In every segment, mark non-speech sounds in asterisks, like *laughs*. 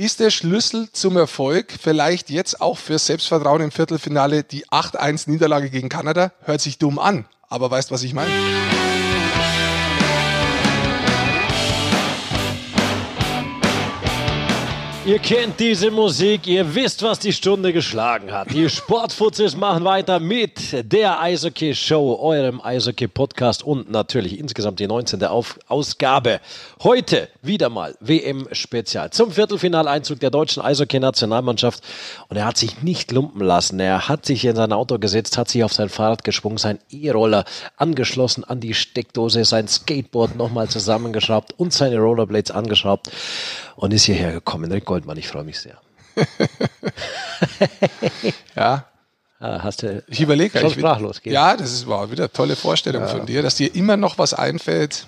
ist der Schlüssel zum Erfolg vielleicht jetzt auch für Selbstvertrauen im Viertelfinale die 8-1 Niederlage gegen Kanada? Hört sich dumm an, aber weißt, was ich meine? Ihr kennt diese Musik, ihr wisst, was die Stunde geschlagen hat. Die Sportfutzes machen weiter mit der Eishockey-Show, eurem Eishockey-Podcast und natürlich insgesamt die 19. Auf Ausgabe. Heute wieder mal WM-Spezial zum Viertelfinaleinzug der deutschen Eishockey-Nationalmannschaft. Und er hat sich nicht lumpen lassen. Er hat sich in sein Auto gesetzt, hat sich auf sein Fahrrad geschwungen, sein E-Roller angeschlossen an die Steckdose, sein Skateboard nochmal zusammengeschraubt und seine Rollerblades angeschraubt und ist hierher gekommen. Rick Goldmann, ich freue mich sehr. *laughs* ja. Ah, hast du ich überlege schon sprachlos gehen. Ja, das ist, war wieder eine tolle Vorstellung ja. von dir, dass dir immer noch was einfällt.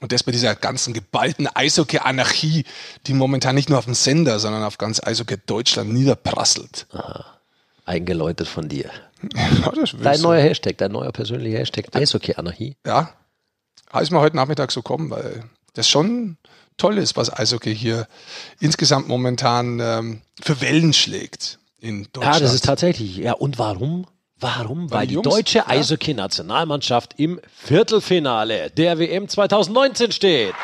Und das bei dieser ganzen geballten Eishockey-Anarchie, die momentan nicht nur auf dem Sender, sondern auf ganz Eishockey Deutschland niederprasselt. Aha. Eingeläutet von dir. Ja, dein neuer Hashtag, dein neuer persönlicher Hashtag, Eishockey-Anarchie. Ja, ist mir heute Nachmittag so kommen, weil das schon toll ist, was Eishockey hier insgesamt momentan ähm, für Wellen schlägt in Deutschland. Ja, das ist tatsächlich. Ja, und warum? Warum? Weil, Weil die, die deutsche ja. Eishockey-Nationalmannschaft im Viertelfinale der WM 2019 steht.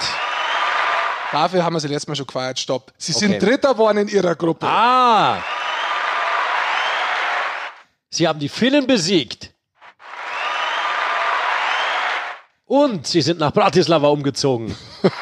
Dafür haben wir sie letztes Mal schon gefeiert. Stopp. Sie okay. sind Dritter geworden in ihrer Gruppe. Ah! Sie haben die Finnen besiegt. Und sie sind nach Bratislava umgezogen. *laughs*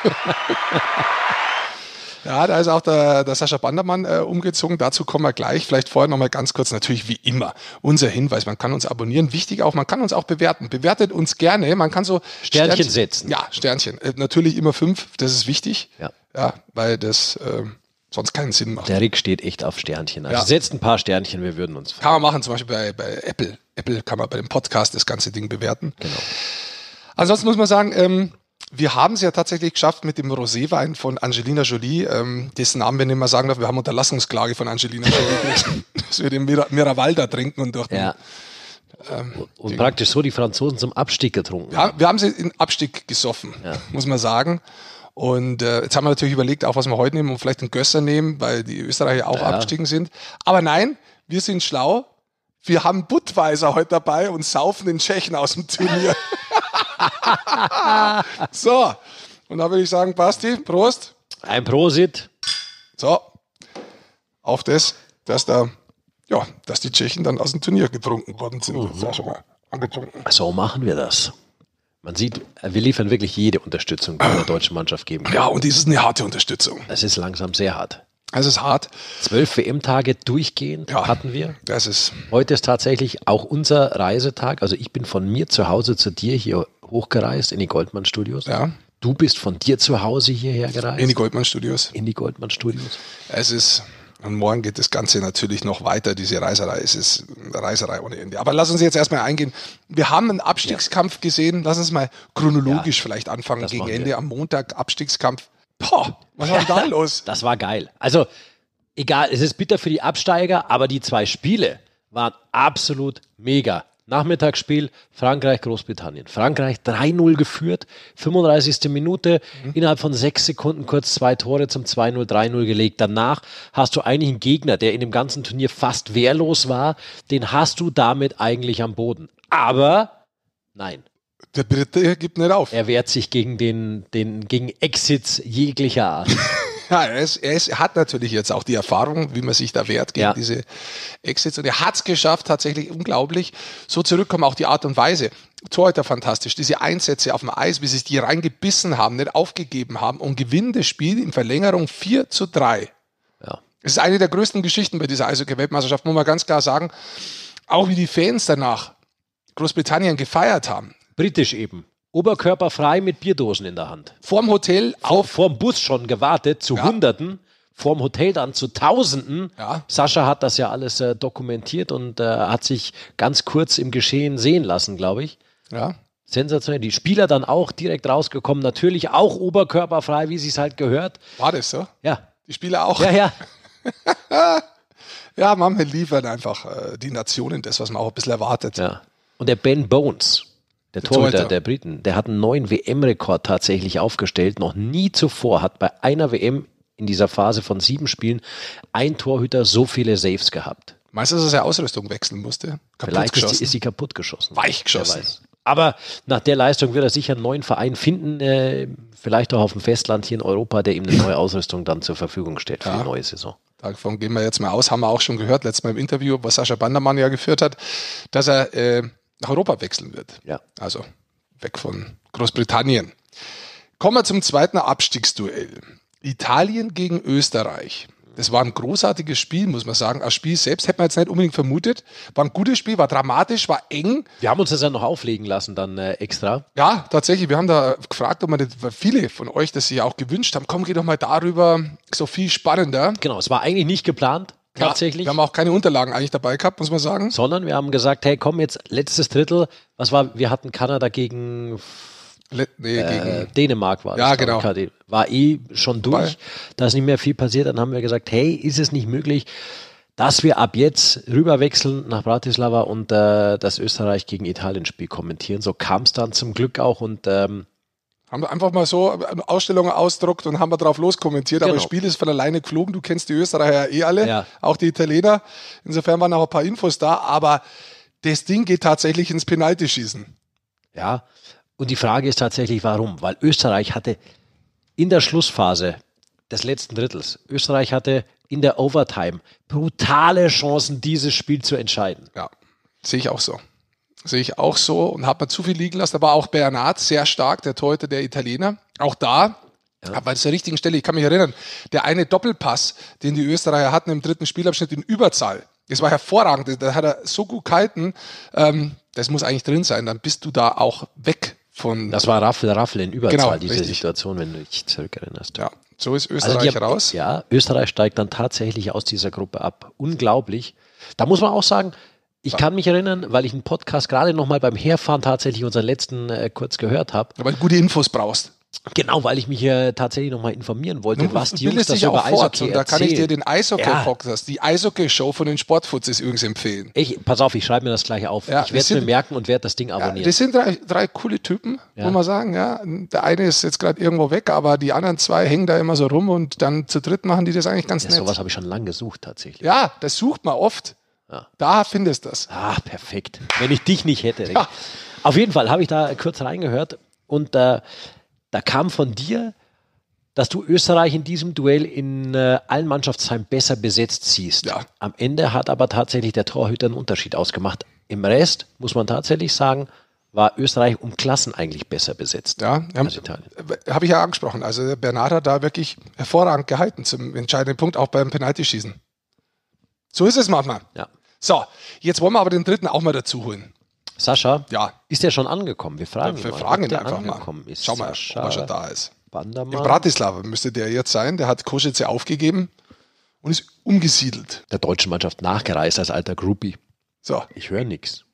Ja, da ist auch der, der Sascha Bandermann äh, umgezogen. Dazu kommen wir gleich. Vielleicht vorher nochmal ganz kurz, natürlich wie immer, unser Hinweis. Man kann uns abonnieren. Wichtig auch, man kann uns auch bewerten. Bewertet uns gerne. Man kann so Sternchen, Sternchen setzen. Ja, Sternchen. Äh, natürlich immer fünf. Das ist wichtig. Ja. Ja, weil das äh, sonst keinen Sinn macht. Der Rick steht echt auf Sternchen. Also ja. setzt ein paar Sternchen, wir würden uns. Kann man machen, zum Beispiel bei, bei Apple. Apple kann man bei dem Podcast das ganze Ding bewerten. Genau. Ansonsten muss man sagen, ähm, wir haben es ja tatsächlich geschafft mit dem Roséwein von Angelina Jolie, ähm, dessen Namen wir nicht mehr sagen dürfen. Wir haben Unterlassungsklage von Angelina Jolie, *laughs* dass wir den Mir Miravalda trinken und durch ja. ähm, und praktisch so die Franzosen zum Abstieg getrunken. Ja, wir haben sie in Abstieg gesoffen, ja. muss man sagen. Und äh, jetzt haben wir natürlich überlegt, auch was wir heute nehmen und vielleicht einen Gösser nehmen, weil die Österreicher auch ja. abgestiegen sind. Aber nein, wir sind schlau. Wir haben Budweiser heute dabei und saufen den Tschechen aus dem Turnier. *laughs* *laughs* so, und da würde ich sagen, Basti, Prost. Ein Prosit. So, auf das, dass da, ja, dass die Tschechen dann aus dem Turnier getrunken worden sind. Mhm. Das schon mal angetrunken. So machen wir das. Man sieht, wir liefern wirklich jede Unterstützung, die wir der deutschen Mannschaft geben Ja, und dies ist eine harte Unterstützung. Es ist langsam sehr hart. Es ist hart. Zwölf WM-Tage durchgehend ja, hatten wir. Das ist. Heute ist tatsächlich auch unser Reisetag. Also ich bin von mir zu Hause zu dir hier hochgereist in die Goldmann Studios. Ja. Du bist von dir zu Hause hierher gereist. In die Goldmann Studios. In die Goldmann Studios. Es ist, und morgen geht das Ganze natürlich noch weiter, diese Reiserei. Es ist eine Reiserei ohne Ende. Aber lass uns jetzt erstmal eingehen. Wir haben einen Abstiegskampf ja. gesehen. Lass uns mal chronologisch ja, vielleicht anfangen. Gegen Ende am Montag Abstiegskampf. Boah, was war da *laughs* los? Das war geil. Also, egal, es ist bitter für die Absteiger, aber die zwei Spiele waren absolut mega. Nachmittagsspiel Frankreich, Großbritannien. Frankreich 3-0 geführt, 35. Minute, mhm. innerhalb von sechs Sekunden kurz zwei Tore zum 2-0, 3-0 gelegt. Danach hast du eigentlich einen Gegner, der in dem ganzen Turnier fast wehrlos war, den hast du damit eigentlich am Boden. Aber nein. Der Brite gibt nicht auf. Er wehrt sich gegen den, den gegen Exits jeglicher Art. *laughs* Ja, er, ist, er, ist, er hat natürlich jetzt auch die Erfahrung, wie man sich da wehrt gegen ja. diese Exits. Und er hat es geschafft, tatsächlich unglaublich. So zurückkommen auch die Art und Weise. Torhüter fantastisch. Diese Einsätze auf dem Eis, wie sie sich die reingebissen haben, nicht aufgegeben haben und gewinnen das Spiel in Verlängerung 4 zu 3. Ja. Es ist eine der größten Geschichten bei dieser Eishockey-Weltmeisterschaft, muss man ganz klar sagen. Auch wie die Fans danach Großbritannien gefeiert haben. Britisch eben. Oberkörperfrei mit Bierdosen in der Hand. Vorm Hotel auf. Vorm Bus schon gewartet, zu ja. Hunderten. Vorm Hotel dann zu Tausenden. Ja. Sascha hat das ja alles äh, dokumentiert und äh, hat sich ganz kurz im Geschehen sehen lassen, glaube ich. Ja. Sensationell. Die Spieler dann auch direkt rausgekommen. Natürlich auch oberkörperfrei, wie sie es halt gehört. War das so? Ja. Die Spieler auch? Ja, ja. *laughs* ja, man liefern einfach äh, die Nationen das, was man auch ein bisschen erwartet. Ja. Und der Ben Bones, der Torhüter der Briten, der hat einen neuen WM-Rekord tatsächlich aufgestellt. Noch nie zuvor hat bei einer WM in dieser Phase von sieben Spielen ein Torhüter so viele Saves gehabt. Meinst du, dass er Ausrüstung wechseln musste? Kaputt Vielleicht ist sie, ist sie, kaputt geschossen. Weich geschossen. Aber nach der Leistung wird er sicher einen neuen Verein finden, äh, vielleicht auch auf dem Festland hier in Europa, der ihm eine neue Ausrüstung dann zur Verfügung stellt für ja. die neue Saison. Davon gehen wir jetzt mal aus, haben wir auch schon gehört, letztes Mal im Interview, was Sascha Bandermann ja geführt hat, dass er äh, nach Europa wechseln wird. Ja. Also weg von Großbritannien. Kommen wir zum zweiten Abstiegsduell. Italien gegen Österreich. Das war ein großartiges Spiel, muss man sagen. Das Spiel selbst hätte man jetzt nicht unbedingt vermutet. War ein gutes Spiel, war dramatisch, war eng. Wir haben uns das ja noch auflegen lassen dann äh, extra. Ja, tatsächlich. Wir haben da gefragt, ob man das, viele von euch das sich auch gewünscht haben. Komm, geh doch mal darüber. So viel spannender. Genau, es war eigentlich nicht geplant. Tatsächlich. Ja, wir haben auch keine Unterlagen eigentlich dabei gehabt, muss man sagen. Sondern wir haben gesagt, hey, komm jetzt letztes Drittel. Was war, wir hatten Kanada gegen Nee, äh, Dänemark war das. Ja, genau. War eh schon durch. Da ist nicht mehr viel passiert. Dann haben wir gesagt, hey, ist es nicht möglich, dass wir ab jetzt rüberwechseln nach Bratislava und äh, das Österreich gegen Italien-Spiel kommentieren. So kam es dann zum Glück auch und ähm, haben wir einfach mal so Ausstellungen ausdruckt und haben wir drauf loskommentiert. Genau. Aber das Spiel ist von alleine geflogen. Du kennst die Österreicher eh alle, ja. auch die Italiener. Insofern waren auch ein paar Infos da. Aber das Ding geht tatsächlich ins Penaltyschießen. Ja, und die Frage ist tatsächlich, warum? Weil Österreich hatte in der Schlussphase des letzten Drittels, Österreich hatte in der Overtime brutale Chancen, dieses Spiel zu entscheiden. Ja, sehe ich auch so. Sehe ich auch so und hat man zu viel liegen lassen. Da war auch Bernard sehr stark, der Torhüter der Italiener. Auch da ja. Aber an der richtigen Stelle, ich kann mich erinnern, der eine Doppelpass, den die Österreicher hatten im dritten Spielabschnitt in Überzahl, das war hervorragend. Da hat er so gut gehalten, ähm, das muss eigentlich drin sein. Dann bist du da auch weg von. Das war Raffel, Raffel in Überzahl, genau, diese richtig. Situation, wenn du dich zurückerinnerst. Ja, so ist also Österreich also raus. Ja, Österreich steigt dann tatsächlich aus dieser Gruppe ab. Unglaublich. Da muss man auch sagen, ich kann mich erinnern, weil ich einen Podcast gerade nochmal beim Herfahren tatsächlich unseren letzten äh, kurz gehört habe. Weil du gute Infos brauchst. Genau, weil ich mich hier tatsächlich nochmal informieren wollte, Nun, was die Jungs das über Eishockey und Da kann ich dir den Eishockey-Podcast, ja. die Eishockey-Show von den Sportfutzes übrigens empfehlen. Ich, pass auf, ich schreibe mir das gleich auf. Ja, ich werde es mir merken und werde das Ding abonnieren. Ja, das sind drei, drei coole Typen, muss man sagen. Ja. Der eine ist jetzt gerade irgendwo weg, aber die anderen zwei hängen da immer so rum und dann zu dritt machen die das eigentlich ganz ja, nett. Sowas habe ich schon lange gesucht tatsächlich. Ja, das sucht man oft. Ja. Da findest du das. Ah, perfekt. Wenn ich dich nicht hätte. Ja. Auf jeden Fall habe ich da kurz reingehört und äh, da kam von dir, dass du Österreich in diesem Duell in äh, allen Mannschaftsteilen besser besetzt siehst. Ja. Am Ende hat aber tatsächlich der Torhüter einen Unterschied ausgemacht. Im Rest muss man tatsächlich sagen, war Österreich um Klassen eigentlich besser besetzt. Ja, als Habe ich ja angesprochen. Also Bernard hat da wirklich hervorragend gehalten zum entscheidenden Punkt, auch beim Penaltyschießen. So ist es manchmal. Ja. So, jetzt wollen wir aber den dritten auch mal dazu holen. Sascha, ja. ist der schon angekommen? Wir fragen ja, wir mal, fragen ihn einfach mal. Ist. Schau mal, Sascha ob er schon da ist. Bandermann. In Bratislava müsste der jetzt sein. Der hat Koschitze aufgegeben und ist umgesiedelt. Der deutschen Mannschaft nachgereist als alter Groupie. So. Ich höre nichts.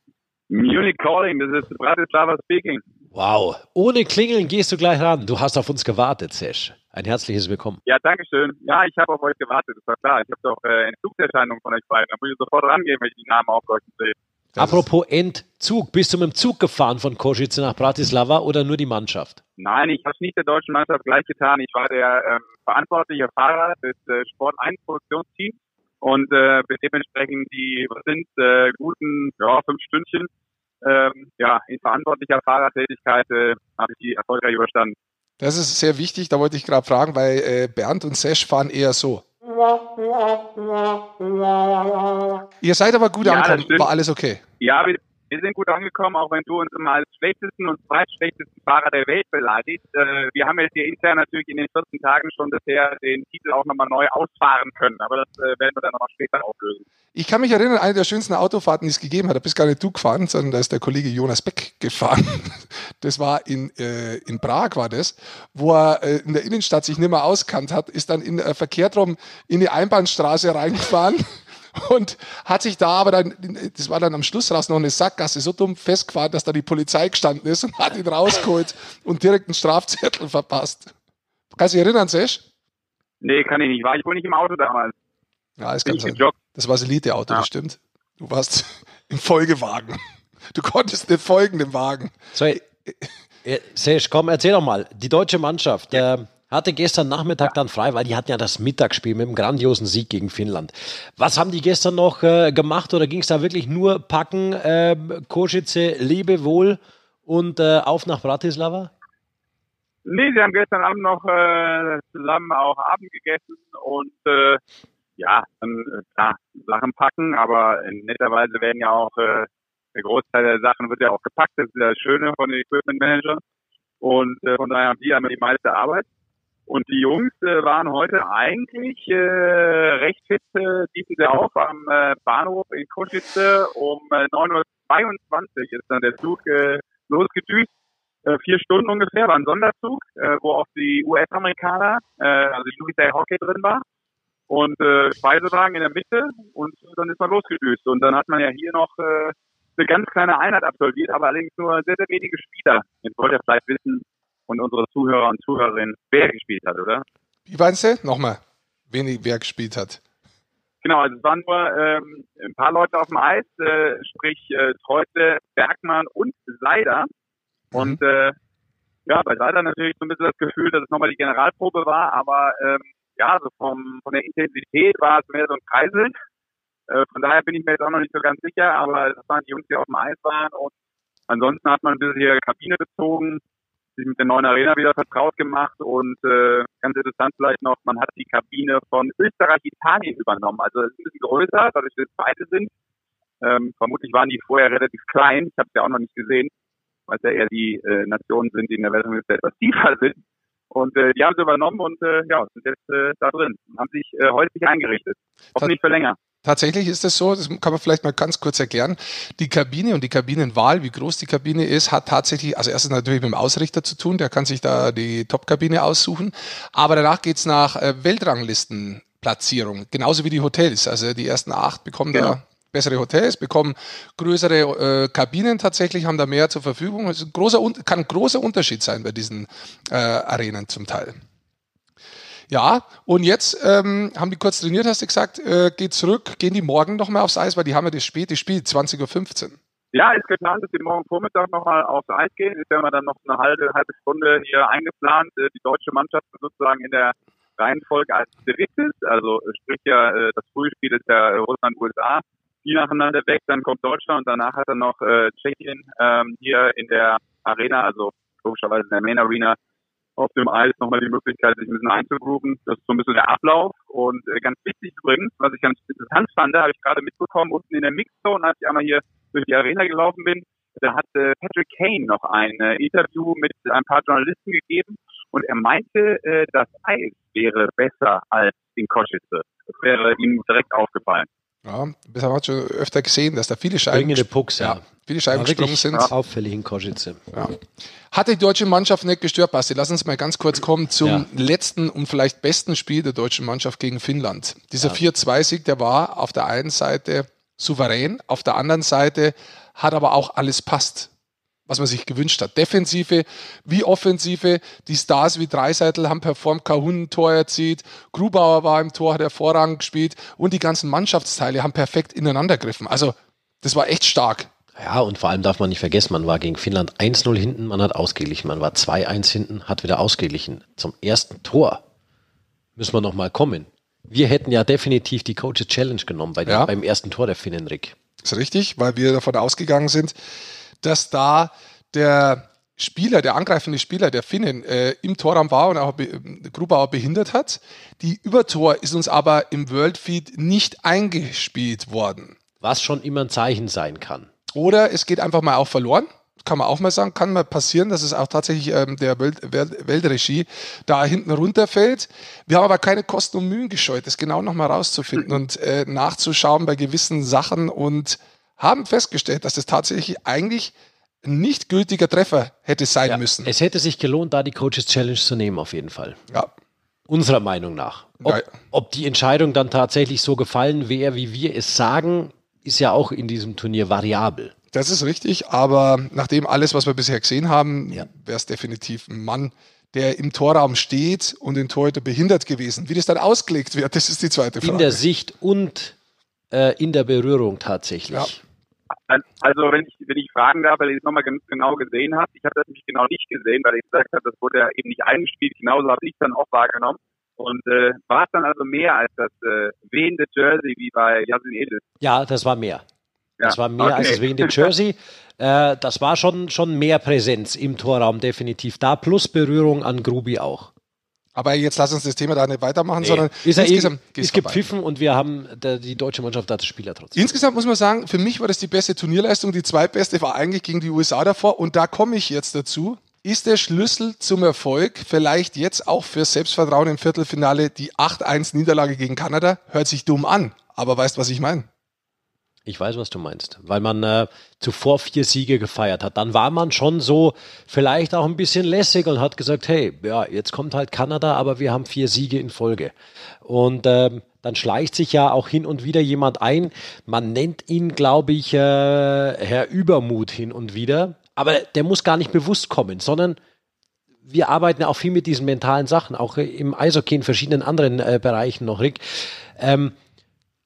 Munich calling, das ist Bratislava speaking. Wow. Ohne Klingeln gehst du gleich ran. Du hast auf uns gewartet, Sesh. Ein herzliches Willkommen. Ja, danke schön. Ja, ich habe auf euch gewartet, das war klar. Ich habe doch äh, Entzugserscheinungen von euch beiden. Da muss ich sofort rangehen, wenn ich die Namen aufleuchten sehe. Apropos Entzug, bist du mit dem Zug gefahren von Košice nach Bratislava oder nur die Mannschaft? Nein, ich habe es nicht der deutschen Mannschaft gleich getan. Ich war der ähm, verantwortliche Fahrer des äh, Sport 1 Produktionsteams und äh, dementsprechend die was sind äh, guten ja, fünf Stündchen ähm, ja, in verantwortlicher Fahrertätigkeit äh, habe ich die erfolgreich überstanden. Das ist sehr wichtig, da wollte ich gerade fragen, weil äh, Bernd und Sesh fahren eher so. Ihr seid aber gut ja, angekommen, war alles okay? Ja, wir, wir sind gut angekommen, auch wenn du uns immer als schlechtesten und zweitschlechtesten Fahrer der Welt beleidigst. Äh, wir haben jetzt hier intern natürlich in den 14 Tagen schon bisher den Titel auch nochmal neu ausfahren können, aber das äh, werden wir dann nochmal später auflösen. Ich kann mich erinnern, eine der schönsten Autofahrten, die es gegeben hat, da bist gar nicht du gefahren, sondern da ist der Kollege Jonas Beck gefahren. *laughs* Das war in, äh, in Prag, war das, wo er äh, in der Innenstadt sich nicht mehr auskannt hat, ist dann in äh, verkehrt rum in die Einbahnstraße reingefahren *laughs* und hat sich da aber dann, das war dann am Schluss raus noch eine Sackgasse, so dumm festgefahren, dass da die Polizei gestanden ist und hat ihn rausgeholt und direkt einen Strafzettel verpasst. Kannst du dich erinnern, Sesh? Nee, kann ich nicht. War ich wohl nicht im Auto damals. Ja, ist ganz sein. Das war das Elite-Auto, ja. das stimmt. Du warst *laughs* im Folgewagen. Du konntest nicht folgen dem Wagen. So, *laughs* Sesh, komm, erzähl doch mal. Die deutsche Mannschaft, ja. Hatte gestern Nachmittag dann frei, weil die hatten ja das Mittagsspiel mit einem grandiosen Sieg gegen Finnland. Was haben die gestern noch äh, gemacht oder ging es da wirklich nur packen, äh, Koschice, Liebe, Wohl und äh, auf nach Bratislava? Nee, sie haben gestern Abend noch äh, zusammen auch Abend gegessen und äh, ja, dann äh, klar, Sachen packen, aber netterweise werden ja auch äh, der Großteil der Sachen wird ja auch gepackt. Das ist ja das Schöne von den Equipment Manager. Und äh, von daher haben die einmal die meiste Arbeit. Und die Jungs äh, waren heute eigentlich äh, recht fit, äh, liefen sie auf am äh, Bahnhof in Koschitze um äh, 9.22 Uhr ist dann der Zug äh, losgedüst. Äh, vier Stunden ungefähr, war ein Sonderzug, äh, wo auch die US-Amerikaner, äh, also die Louis Hockey drin war und äh, Speisewagen in der Mitte und dann ist man losgedüst. Und dann hat man ja hier noch äh, eine ganz kleine Einheit absolviert, aber allerdings nur sehr, sehr wenige Spieler. Jetzt wollt ihr vielleicht wissen und unsere Zuhörer und Zuhörerinnen, wer gespielt hat, oder? Wie meinst du? Nochmal, wenig wer gespielt hat. Genau, also es waren nur ähm, ein paar Leute auf dem Eis, äh, sprich äh, Treute, Bergmann und Seider. Mhm. Und äh, ja, bei Seider natürlich so ein bisschen das Gefühl, dass es nochmal die Generalprobe war, aber ähm, ja, also vom, von der Intensität war es mehr so ein Kreiseln. Äh, von daher bin ich mir jetzt auch noch nicht so ganz sicher, aber das waren die Jungs, die auf dem Eis waren. Und ansonsten hat man ein bisschen hier Kabine bezogen, sich mit der neuen Arena wieder vertraut gemacht und äh, ganz interessant vielleicht noch, man hat die Kabine von Österreich-Italien übernommen. Also es ist ein bisschen größer, dadurch, dass es beide sind. Ähm, vermutlich waren die vorher relativ klein. Ich habe es ja auch noch nicht gesehen, weil es ja eher die äh, Nationen sind, die in der Weltrangliste etwas *laughs* tiefer sind. Und äh, die haben sie übernommen und äh, ja, sind jetzt äh, da drin und haben sich äh, häuslich eingerichtet. Hoffentlich für länger. Tatsächlich ist es so, das kann man vielleicht mal ganz kurz erklären. Die Kabine und die Kabinenwahl, wie groß die Kabine ist, hat tatsächlich, also erstens natürlich mit dem Ausrichter zu tun, der kann sich da die Top-Kabine aussuchen, aber danach geht's nach äh, Weltranglistenplatzierung, genauso wie die Hotels. Also die ersten acht bekommen genau. da bessere Hotels, bekommen größere äh, Kabinen tatsächlich, haben da mehr zur Verfügung. Es großer, kann ein großer Unterschied sein bei diesen äh, Arenen zum Teil. Ja, und jetzt ähm, haben die kurz trainiert, hast du gesagt, äh, geht zurück, gehen die morgen nochmal aufs Eis, weil die haben ja das späte Spiel, 20.15 Uhr. Ja, ist geplant, dass die morgen Vormittag nochmal aufs Eis gehen. Ist ja immer dann noch eine halbe, halbe Stunde hier eingeplant. Äh, die deutsche Mannschaft sozusagen in der Reihenfolge als drittes, also sprich ja, äh, das Frühspiel ist ja Russland-USA, die nacheinander weg, dann kommt Deutschland und danach hat er noch äh, Tschechien ähm, hier in der Arena, also logischerweise in der Main Arena, auf dem Eis nochmal die Möglichkeit, sich ein bisschen einzugrooven. Das ist so ein bisschen der Ablauf. Und äh, ganz wichtig übrigens, was ich ganz interessant fand, habe ich gerade mitbekommen, unten in der Mixzone, als ich einmal hier durch die Arena gelaufen bin, da hat Patrick Kane noch ein äh, Interview mit ein paar Journalisten gegeben und er meinte, äh, das Eis wäre besser als in Koschitze. Das wäre ihm direkt aufgefallen. Ja, das haben wir schon öfter gesehen, dass da viele Scheiben, Pucks, ja. ja. viele Scheiben gesprungen sind. Auffällig in Košice. Ja. Hat die deutsche Mannschaft nicht gestört, Basti? Lass uns mal ganz kurz kommen zum ja. letzten und vielleicht besten Spiel der deutschen Mannschaft gegen Finnland. Dieser ja. 4-2-Sieg, der war auf der einen Seite souverän, auf der anderen Seite hat aber auch alles passt was man sich gewünscht hat. Defensive wie Offensive. Die Stars wie Dreiseitel haben performt, Kahun ein Tor erzielt, Grubauer war im Tor, hat hervorragend gespielt und die ganzen Mannschaftsteile haben perfekt ineinander gegriffen. Also das war echt stark. Ja, und vor allem darf man nicht vergessen, man war gegen Finnland 1-0 hinten, man hat ausgeglichen, man war 2-1 hinten, hat wieder ausgeglichen. Zum ersten Tor müssen wir noch mal kommen. Wir hätten ja definitiv die Coaches Challenge genommen bei ja. beim ersten Tor der Finnen, Rick. Ist richtig, weil wir davon ausgegangen sind, dass da der Spieler, der angreifende Spieler der Finnen äh, im Torraum war und auch be Grubauer behindert hat. Die Übertor ist uns aber im Worldfeed nicht eingespielt worden. Was schon immer ein Zeichen sein kann. Oder es geht einfach mal auch verloren. Kann man auch mal sagen, kann mal passieren, dass es auch tatsächlich ähm, der Welt, Welt, Weltregie da hinten runterfällt. Wir haben aber keine Kosten und Mühen gescheut, das genau nochmal rauszufinden *clears throat* und äh, nachzuschauen bei gewissen Sachen und haben festgestellt, dass das tatsächlich eigentlich ein nicht gültiger Treffer hätte sein ja, müssen. Es hätte sich gelohnt, da die Coaches Challenge zu nehmen, auf jeden Fall. Ja. Unserer Meinung nach. Ob, ob die Entscheidung dann tatsächlich so gefallen wäre, wie wir es sagen, ist ja auch in diesem Turnier variabel. Das ist richtig, aber nachdem alles, was wir bisher gesehen haben, ja. wäre es definitiv ein Mann, der im Torraum steht und den Torhüter behindert gewesen. Wie das dann ausgelegt wird, *laughs* das ist die zweite Frage. In der Sicht und äh, in der Berührung tatsächlich. Also wenn ich, wenn ich fragen darf, weil ich es nochmal ganz genau gesehen habe, ich habe das nämlich genau nicht gesehen, weil ich gesagt habe, das wurde ja eben nicht eingespielt, genauso habe ich es dann auch wahrgenommen. Und äh, war es dann also mehr als das äh, wehende Jersey wie bei Yasin Edis? Ja, das war mehr. Ja, das war mehr okay. als das wehende Jersey. *laughs* Äh, das war schon, schon mehr Präsenz im Torraum, definitiv da, plus Berührung an Grubi auch. Aber jetzt lass uns das Thema da nicht weitermachen, nee. sondern ist er insgesamt ist gepfiffen und wir haben der, die deutsche Mannschaft als Spieler trotzdem. Insgesamt muss man sagen, für mich war das die beste Turnierleistung. Die zweitbeste war eigentlich gegen die USA davor. Und da komme ich jetzt dazu. Ist der Schlüssel zum Erfolg vielleicht jetzt auch für Selbstvertrauen im Viertelfinale die 8-1 Niederlage gegen Kanada? Hört sich dumm an, aber weißt, was ich meine? Ich weiß, was du meinst, weil man äh, zuvor vier Siege gefeiert hat. Dann war man schon so vielleicht auch ein bisschen lässig und hat gesagt, hey, ja, jetzt kommt halt Kanada, aber wir haben vier Siege in Folge. Und ähm, dann schleicht sich ja auch hin und wieder jemand ein. Man nennt ihn, glaube ich, äh, Herr Übermut hin und wieder. Aber der muss gar nicht bewusst kommen, sondern wir arbeiten ja auch viel mit diesen mentalen Sachen, auch im Eishockey in verschiedenen anderen äh, Bereichen noch, Rick. Ähm,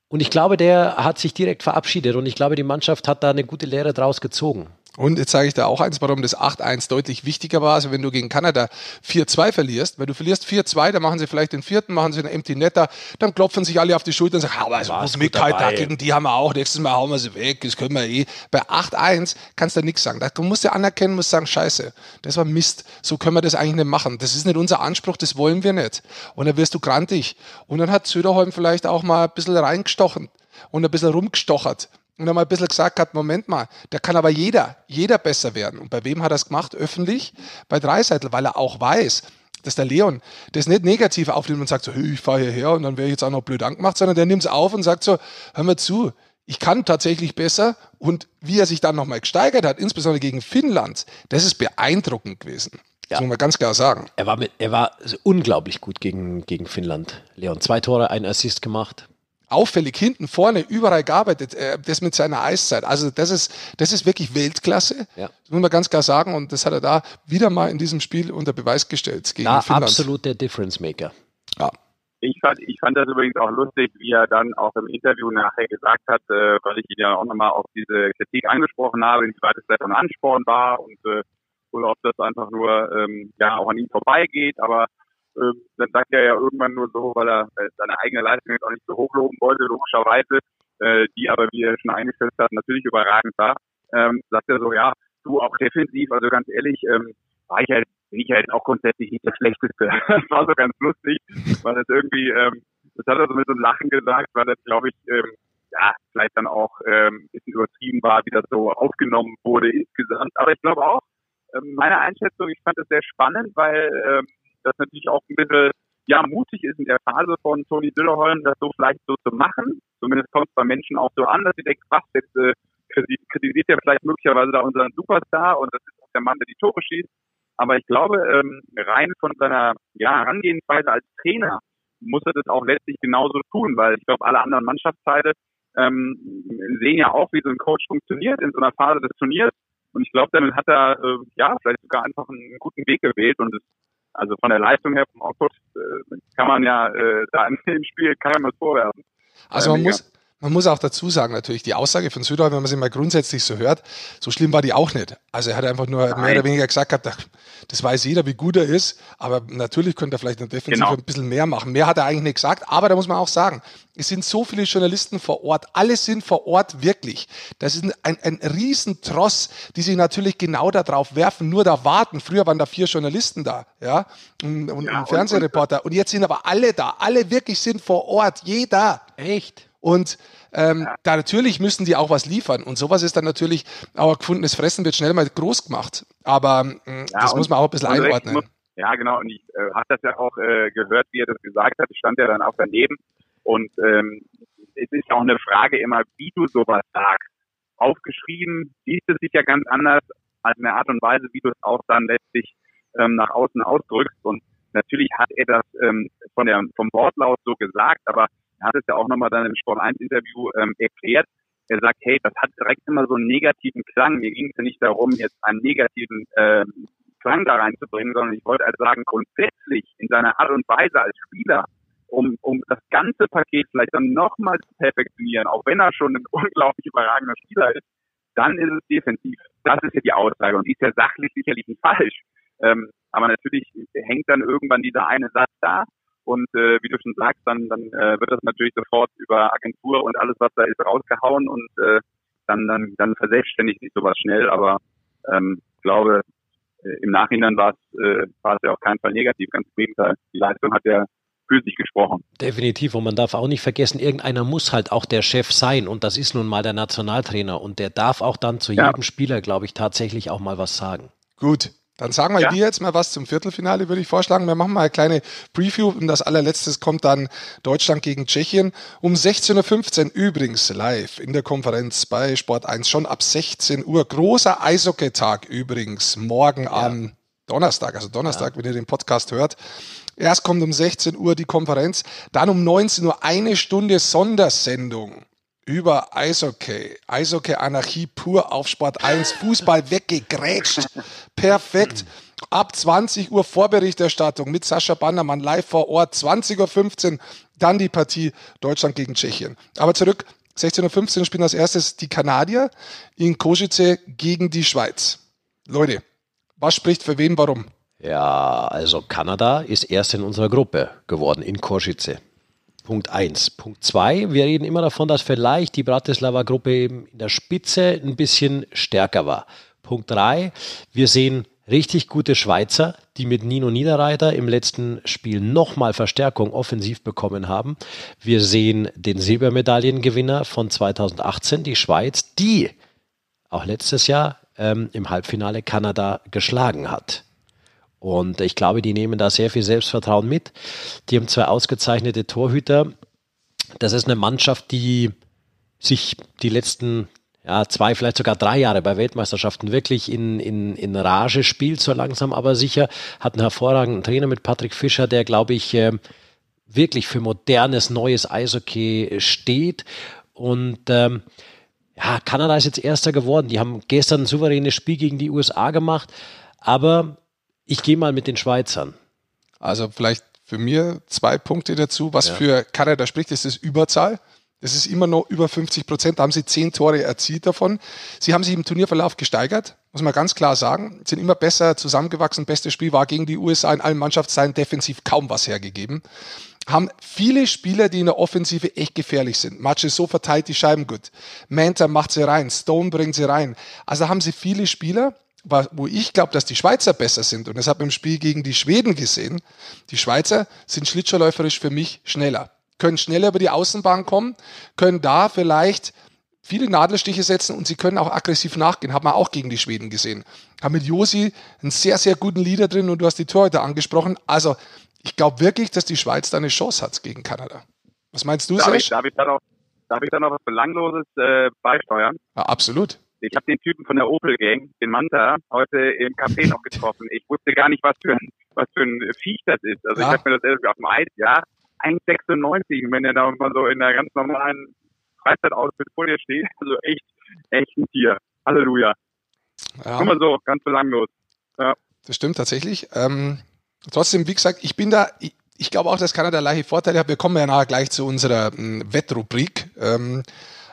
und ich glaube, der hat sich direkt verabschiedet und ich glaube, die Mannschaft hat da eine gute Lehre draus gezogen. Und jetzt zeige ich dir auch eins, warum das 8-1 deutlich wichtiger war. Also wenn du gegen Kanada 4-2 verlierst, weil du verlierst 4-2, dann machen sie vielleicht den vierten, machen sie einen Empty Netter, dann klopfen sich alle auf die Schulter und sagen, aber also muss mit halt, gegen die haben wir auch, nächstes Mal hauen wir sie weg, das können wir eh. Bei 8-1 kannst du nichts sagen. Du musst ja anerkennen, musst sagen, scheiße, das war Mist, so können wir das eigentlich nicht machen. Das ist nicht unser Anspruch, das wollen wir nicht. Und dann wirst du grantig. Und dann hat Söderholm vielleicht auch mal ein bisschen reingestochen und ein bisschen rumgestochert und dann mal ein bisschen gesagt hat, Moment mal, da kann aber jeder, jeder besser werden. Und bei wem hat er es gemacht? Öffentlich? Bei Dreiseitel, weil er auch weiß, dass der Leon das nicht negativ aufnimmt und sagt so, ich fahre hierher und dann wäre ich jetzt auch noch blöd angemacht, sondern der nimmt es auf und sagt so, hör mal zu, ich kann tatsächlich besser und wie er sich dann nochmal gesteigert hat, insbesondere gegen Finnland, das ist beeindruckend gewesen. Ja. Das muss man ganz klar sagen. Er war, mit, er war unglaublich gut gegen, gegen Finnland. Leon, zwei Tore, ein Assist gemacht auffällig hinten, vorne, überall gearbeitet, äh, das mit seiner Eiszeit. Also das ist, das ist wirklich Weltklasse, ja. das muss man ganz klar sagen. Und das hat er da wieder mal in diesem Spiel unter Beweis gestellt gegen Finnland. absolut der Difference Maker. Ja. Ich fand, ich fand das übrigens auch lustig, wie er dann auch im Interview nachher gesagt hat, äh, weil ich ihn ja auch nochmal auf diese Kritik angesprochen habe, inwieweit es ein Ansporn war und äh, oder ob das einfach nur ähm, ja auch an ihm vorbeigeht. Aber ähm, dann sagt er ja irgendwann nur so, weil er äh, seine eigene Leistung jetzt auch nicht so hochloben wollte, logischerweise, äh, die aber, wie er schon eingeschätzt hat, natürlich überragend war, ähm, sagt er so, ja, du auch defensiv, also ganz ehrlich, ähm, war ich halt, bin ich halt auch grundsätzlich nicht der Schlechteste. *laughs* das war so ganz lustig, weil das irgendwie, ähm, das hat er so mit so einem Lachen gesagt, weil das, glaube ich, ähm, ja, vielleicht dann auch ähm, bisschen übertrieben war, wie das so aufgenommen wurde insgesamt. Aber ich glaube auch, ähm, meine Einschätzung, ich fand es sehr spannend, weil ähm, das natürlich auch ein bisschen ja, mutig ist in der Phase von Toni Dillerholm, das so vielleicht so zu machen. Zumindest kommt es bei Menschen auch so an, dass sie denken, was, jetzt äh, kritisiert ja vielleicht möglicherweise da unseren Superstar und das ist auch der Mann, der die Tore schießt. Aber ich glaube, ähm, rein von seiner ja, Herangehensweise als Trainer muss er das auch letztlich genauso tun, weil ich glaube, alle anderen Mannschaftsteile ähm, sehen ja auch, wie so ein Coach funktioniert in so einer Phase des Turniers. Und ich glaube, damit hat er äh, ja vielleicht sogar einfach einen guten Weg gewählt und es also von der Leistung her, vom Output, äh, kann man ja äh, da im Spiel keinem vorwerfen. Also man muss, man muss auch dazu sagen, natürlich, die Aussage von Südhausen, wenn man sie mal grundsätzlich so hört, so schlimm war die auch nicht. Also er hat einfach nur Nein. mehr oder weniger gesagt, gehabt, das weiß jeder, wie gut er ist, aber natürlich könnte er vielleicht in der Defensive genau. ein bisschen mehr machen. Mehr hat er eigentlich nicht gesagt, aber da muss man auch sagen, es sind so viele Journalisten vor Ort, alle sind vor Ort wirklich. Das ist ein, ein Riesentross, die sich natürlich genau darauf werfen, nur da warten. Früher waren da vier Journalisten da, ja, und, und ja, ein Fernsehreporter. Und, und jetzt sind aber alle da, alle wirklich sind vor Ort, jeder. Echt? Und ähm, ja. da natürlich müssen die auch was liefern. Und sowas ist dann natürlich, auch gefundenes Fressen wird schnell mal groß gemacht. Aber äh, ja, das muss man auch ein bisschen einordnen. Muss, ja, genau. Und ich äh, habe das ja auch äh, gehört, wie er das gesagt hat. Ich stand ja dann auch daneben. Und ähm, es ist ja auch eine Frage immer, wie du sowas sagst. Aufgeschrieben liest es sich ja ganz anders als eine Art und Weise, wie du es auch dann letztlich ähm, nach außen ausdrückst. Und natürlich hat er das ähm, von der, vom Wortlaut so gesagt, aber er hat es ja auch nochmal dann im Sport 1 Interview ähm, erklärt. Er sagt, hey, das hat direkt immer so einen negativen Klang. Mir ging es ja nicht darum, jetzt einen negativen ähm, Klang da reinzubringen, sondern ich wollte halt sagen, grundsätzlich in seiner Art und Weise als Spieler, um, um das ganze Paket vielleicht dann nochmal zu perfektionieren, auch wenn er schon ein *laughs* unglaublich überragender Spieler ist, dann ist es defensiv. Das ist ja die Aussage und die ist ja sachlich sicherlich nicht falsch. Ähm, aber natürlich hängt dann irgendwann dieser eine Satz da und äh, wie du schon sagst, dann, dann äh, wird das natürlich sofort über Agentur und alles, was da ist, rausgehauen und äh, dann, dann, dann verselbstständigt sich sowas schnell. Aber ähm, ich glaube, äh, im Nachhinein war es, äh, war es ja auf keinen Fall negativ. Ganz im Gegenteil. Die Leistung hat ja für sich gesprochen. Definitiv. Und man darf auch nicht vergessen, irgendeiner muss halt auch der Chef sein. Und das ist nun mal der Nationaltrainer. Und der darf auch dann zu ja. jedem Spieler, glaube ich, tatsächlich auch mal was sagen. Gut. Dann sagen wir ja. dir jetzt mal was zum Viertelfinale, würde ich vorschlagen. Wir machen mal eine kleine Preview und das allerletzte kommt dann Deutschland gegen Tschechien. Um 16.15 Uhr übrigens live in der Konferenz bei Sport 1, schon ab 16 Uhr. Großer Eishockey-Tag übrigens, morgen ja. am Donnerstag, also Donnerstag, ja. wenn ihr den Podcast hört. Erst kommt um 16 Uhr die Konferenz, dann um 19 Uhr eine Stunde Sondersendung über Eishockey. Eishockey-Anarchie pur auf Sport 1. Fußball weggegrätscht. Perfekt. Ab 20 Uhr Vorberichterstattung mit Sascha Bannermann live vor Ort. 20.15 Uhr dann die Partie Deutschland gegen Tschechien. Aber zurück. 16.15 Uhr spielen als erstes die Kanadier in Košice gegen die Schweiz. Leute, was spricht für wen, warum? Ja, also Kanada ist erst in unserer Gruppe geworden in Košice. Punkt 1. Punkt 2, wir reden immer davon, dass vielleicht die Bratislava-Gruppe eben in der Spitze ein bisschen stärker war. Punkt 3, wir sehen richtig gute Schweizer, die mit Nino Niederreiter im letzten Spiel nochmal Verstärkung offensiv bekommen haben. Wir sehen den Silbermedaillengewinner von 2018, die Schweiz, die auch letztes Jahr ähm, im Halbfinale Kanada geschlagen hat. Und ich glaube, die nehmen da sehr viel Selbstvertrauen mit. Die haben zwei ausgezeichnete Torhüter. Das ist eine Mannschaft, die sich die letzten ja, zwei, vielleicht sogar drei Jahre bei Weltmeisterschaften wirklich in, in, in Rage spielt, so langsam aber sicher. Hat einen hervorragenden Trainer mit Patrick Fischer, der, glaube ich, äh, wirklich für modernes, neues Eishockey steht. Und ähm, ja, Kanada ist jetzt Erster geworden. Die haben gestern ein souveränes Spiel gegen die USA gemacht. Aber ich gehe mal mit den Schweizern. Also vielleicht für mir zwei Punkte dazu. Was ja. für Kanada spricht, ist das Überzahl. Das ist immer noch über 50 Prozent. Da haben sie zehn Tore erzielt davon. Sie haben sich im Turnierverlauf gesteigert, muss man ganz klar sagen. Sind immer besser zusammengewachsen. Bestes Spiel war gegen die USA in allen Mannschaftsteilen defensiv kaum was hergegeben. Haben viele Spieler, die in der Offensive echt gefährlich sind. Matches so verteilt die Scheiben gut. Manta macht sie rein. Stone bringt sie rein. Also haben sie viele Spieler, wo ich glaube, dass die Schweizer besser sind, und das habe ich im Spiel gegen die Schweden gesehen, die Schweizer sind schlittschuhläuferisch für mich schneller, können schneller über die Außenbahn kommen, können da vielleicht viele Nadelstiche setzen und sie können auch aggressiv nachgehen. Haben wir auch gegen die Schweden gesehen. Haben mit Josi einen sehr, sehr guten Leader drin und du hast die Torhüter angesprochen. Also ich glaube wirklich, dass die Schweiz da eine Chance hat gegen Kanada. Was meinst du, darf ich, darf ich da noch, darf ich da noch was Belangloses äh, beisteuern? Ja, absolut. Ich habe den Typen von der Opel Gang, den Manta, heute im Café noch getroffen. Ich wusste gar nicht, was für ein, was für ein Viech das ist. Also ja. ich habe mir das irgendwie auf dem Eis, ja, 1,96. Und wenn er da mal so in der ganz normalen Freizeitausbildung vor dir steht, also echt, echt ein Tier. Halleluja. Ja. Mal so, ganz belanglos. Ja. Das stimmt tatsächlich. Ähm, trotzdem, wie gesagt, ich bin da, ich, ich glaube auch, dass Kanada leichte Vorteile hat. Wir kommen ja nachher gleich zu unserer m, hm, Wettrubrik. Ähm,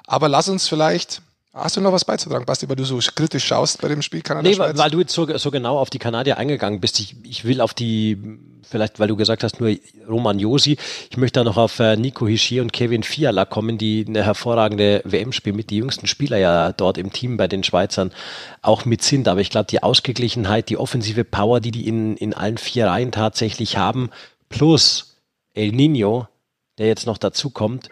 aber lass uns vielleicht Hast du noch was beizutragen, Basti, weil du so kritisch schaust bei dem Spiel Kanada? Nee, weil, weil du jetzt so, so, genau auf die Kanadier eingegangen bist. Ich, ich, will auf die, vielleicht weil du gesagt hast, nur Roman Josi. Ich möchte da noch auf äh, Nico Hischier und Kevin Fiala kommen, die eine hervorragende WM spielen, mit die jüngsten Spieler ja dort im Team bei den Schweizern auch mit sind. Aber ich glaube, die Ausgeglichenheit, die offensive Power, die die in, in allen vier Reihen tatsächlich haben, plus El Nino, der jetzt noch dazu kommt,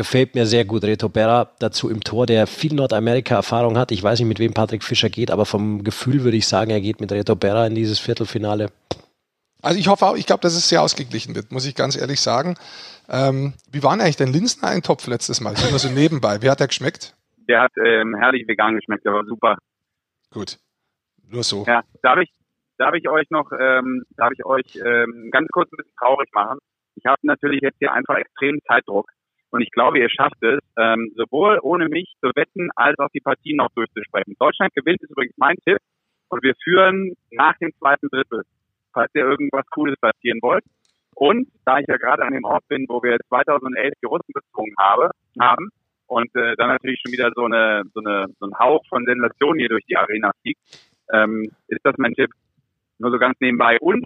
gefällt mir sehr gut. Reto Berra dazu im Tor, der viel Nordamerika-Erfahrung hat. Ich weiß nicht, mit wem Patrick Fischer geht, aber vom Gefühl würde ich sagen, er geht mit Reto Berra in dieses Viertelfinale. Also ich hoffe auch, ich glaube, dass es sehr ausgeglichen wird, muss ich ganz ehrlich sagen. Ähm, wie war denn eigentlich dein Linseneintopf letztes Mal? Immer so nebenbei. Wie hat der geschmeckt? Der hat ähm, herrlich vegan geschmeckt, der war super. Gut. Nur so. Ja, darf ich, darf ich euch noch, ähm, darf ich euch ähm, ganz kurz ein bisschen traurig machen? Ich habe natürlich jetzt hier einfach extremen Zeitdruck. Und ich glaube, ihr schafft es, ähm, sowohl ohne mich zu wetten, als auch die Partien noch durchzusprechen. Deutschland gewinnt, ist übrigens mein Tipp. Und wir führen nach dem zweiten Drittel, falls ihr irgendwas Cooles passieren wollt. Und da ich ja gerade an dem Ort bin, wo wir 2011 die Russen bezwungen habe, haben und äh, dann natürlich schon wieder so eine, so eine so ein Hauch von Sensation hier durch die Arena fliegt, ähm, ist das mein Tipp. Nur so ganz nebenbei. Und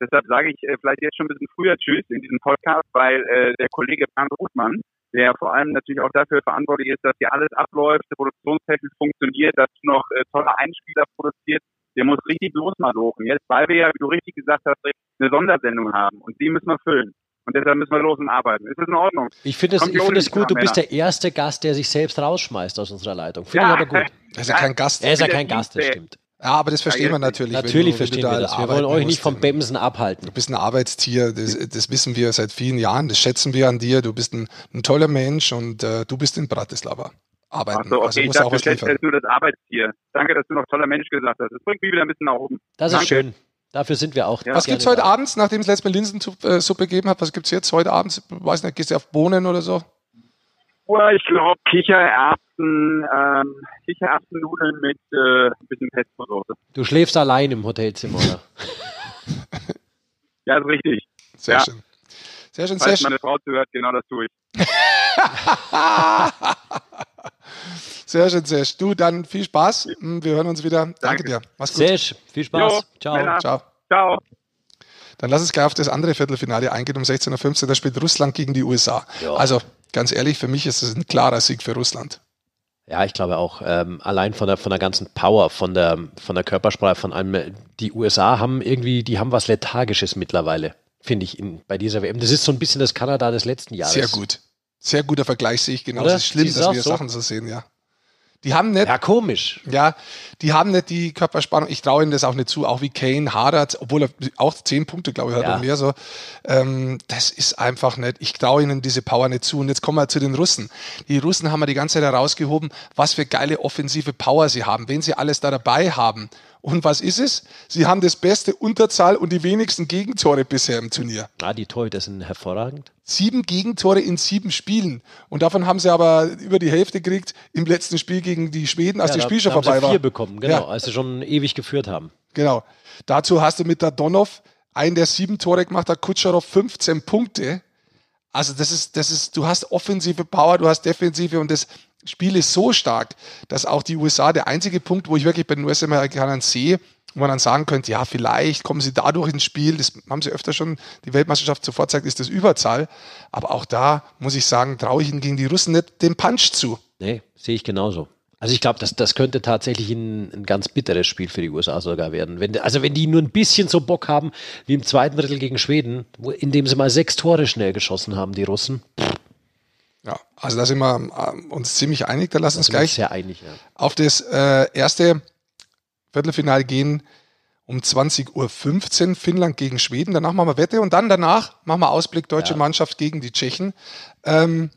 deshalb sage ich äh, vielleicht jetzt schon ein bisschen früher Tschüss in diesem Podcast, weil äh, der Kollege Bernd Ruthmann, der vor allem natürlich auch dafür verantwortlich ist, dass hier alles abläuft, produktionstechnisch funktioniert, dass du noch äh, tolle Einspieler produziert, der muss richtig losmalochen. Jetzt, weil wir ja, wie du richtig gesagt hast, eine Sondersendung haben und die müssen wir füllen. Und deshalb müssen wir los und arbeiten. Ist das in Ordnung? Ich finde es, es gut. Du bist der erste Gast, der sich selbst rausschmeißt aus unserer Leitung. Finde ja, ich aber gut. Er ist ja kein *laughs* Gast. Er ist ja kein Gast, das stimmt. Ja, aber das verstehen wir natürlich. Natürlich du, verstehen wir das. Wir wollen euch nicht vom Bemsen abhalten. Du bist ein Arbeitstier, das, das, wissen wir seit vielen Jahren, das schätzen wir an dir. Du bist ein, ein toller Mensch und äh, du bist in Bratislava. Arbeiten. Ach so, okay, also ich dachte, du schätzt nur das Arbeitstier. Danke, dass du noch toller Mensch gesagt hast. Das bringt mich wieder ein bisschen nach oben. Das ist Danke. schön. Dafür sind wir auch. Ja. Was gibt's heute da. abends, nachdem es letztes Mal Linsensuppe gegeben hat? Was gibt's jetzt heute abends? Weiß nicht, gehst du auf Bohnen oder so? Oh, ich glaube Kichererbsen, ähm, Kichererbsennudeln mit äh, ein bisschen Pesto-Soße. Du schläfst allein im Hotelzimmer, oder? ja, ist richtig. Sehr ja. schön. Sehr schön, Falls sehr schön. meine Frau zuhört, genau das tue ich. *laughs* sehr schön, Sesh. Du, dann viel Spaß. Wir hören uns wieder. Danke, Danke dir. Mach's gut. Sesh, viel Spaß. Jo, Ciao. Männer. Ciao. Ciao. Dann lass uns gleich auf das andere Viertelfinale eingehen. Um 16.15 Uhr, da spielt Russland gegen die USA. Jo. Also ganz ehrlich, für mich ist es ein klarer Sieg für Russland. Ja, ich glaube auch. Ähm, allein von der, von der ganzen Power, von der, von der Körpersprache, von allem. Die USA haben irgendwie, die haben was Lethargisches mittlerweile, finde ich, in, bei dieser WM. Das ist so ein bisschen das Kanada des letzten Jahres. Sehr gut. Sehr guter Vergleich sehe ich genau. Es ist schlimm, dass wir so? Sachen so sehen, ja. Die haben nicht. Ja, komisch. Ja, die haben nicht die Körperspannung. Ich traue ihnen das auch nicht zu, auch wie Kane hadert, obwohl er auch zehn Punkte, glaube ich, hat ja. oder mehr so. Ähm, das ist einfach nicht. Ich traue ihnen diese Power nicht zu. Und jetzt kommen wir zu den Russen. Die Russen haben wir die ganze Zeit herausgehoben, was für geile offensive Power sie haben, wen sie alles da dabei haben. Und was ist es? Sie haben das beste Unterzahl und die wenigsten Gegentore bisher im Turnier. Ah, die Torhüter sind hervorragend. Sieben Gegentore in sieben Spielen. Und davon haben sie aber über die Hälfte gekriegt im letzten Spiel gegen die Schweden, als ja, das Spiel schon vorbei war. vier bekommen, genau, ja. als sie schon ewig geführt haben. Genau. Dazu hast du mit der Donov einen, der sieben Tore gemacht hat, Kutscherow 15 Punkte. Also das ist, das ist, du hast offensive Power, du hast defensive und das Spiel ist so stark, dass auch die USA der einzige Punkt, wo ich wirklich bei den US-Amerikanern sehe, wo man dann sagen könnte, ja, vielleicht kommen sie dadurch ins Spiel, das haben sie öfter schon die Weltmeisterschaft zuvor zeigt, ist das Überzahl. Aber auch da muss ich sagen, traue ich ihnen gegen die Russen nicht den Punch zu. Nee, sehe ich genauso. Also ich glaube, das, das könnte tatsächlich ein, ein, ganz bitteres Spiel für die USA sogar werden. Wenn, also wenn die nur ein bisschen so Bock haben wie im zweiten Drittel gegen Schweden, wo, in dem sie mal sechs Tore schnell geschossen haben, die Russen. Pff ja, also da sind wir äh, uns ziemlich einig. Da lass uns gleich sehr einig, ja. auf das äh, erste Viertelfinale gehen um 20.15 Uhr Finnland gegen Schweden. Danach machen wir Wette und dann danach machen wir Ausblick deutsche ja. Mannschaft gegen die Tschechen. Ähm,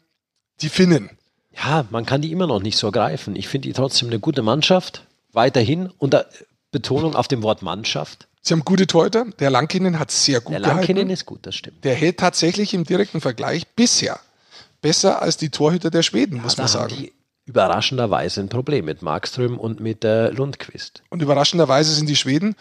die Finnen. Ja, man kann die immer noch nicht so greifen. Ich finde die trotzdem eine gute Mannschaft. Weiterhin unter Betonung auf dem Wort Mannschaft. Sie haben gute Torhüter. Der Lankinen hat sehr gut Der Lankinen gehalten. ist gut, das stimmt. Der hält tatsächlich im direkten Vergleich bisher besser als die Torhüter der Schweden, muss ja, man sagen. Überraschenderweise ein Problem mit Markström und mit äh, Lundqvist. Und überraschenderweise sind die Schweden,